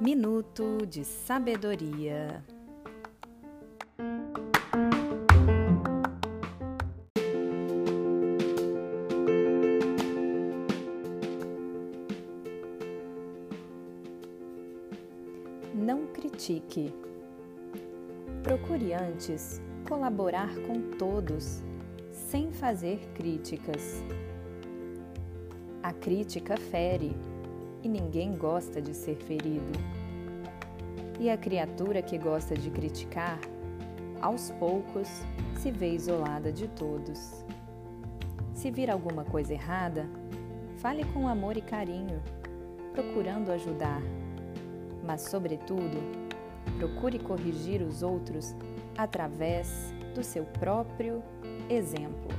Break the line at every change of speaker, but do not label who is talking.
Minuto de Sabedoria. Não critique. Procure antes colaborar com todos, sem fazer críticas. A crítica fere e ninguém gosta de ser ferido. E a criatura que gosta de criticar, aos poucos se vê isolada de todos. Se vir alguma coisa errada, fale com amor e carinho, procurando ajudar, mas, sobretudo, procure corrigir os outros através do seu próprio exemplo.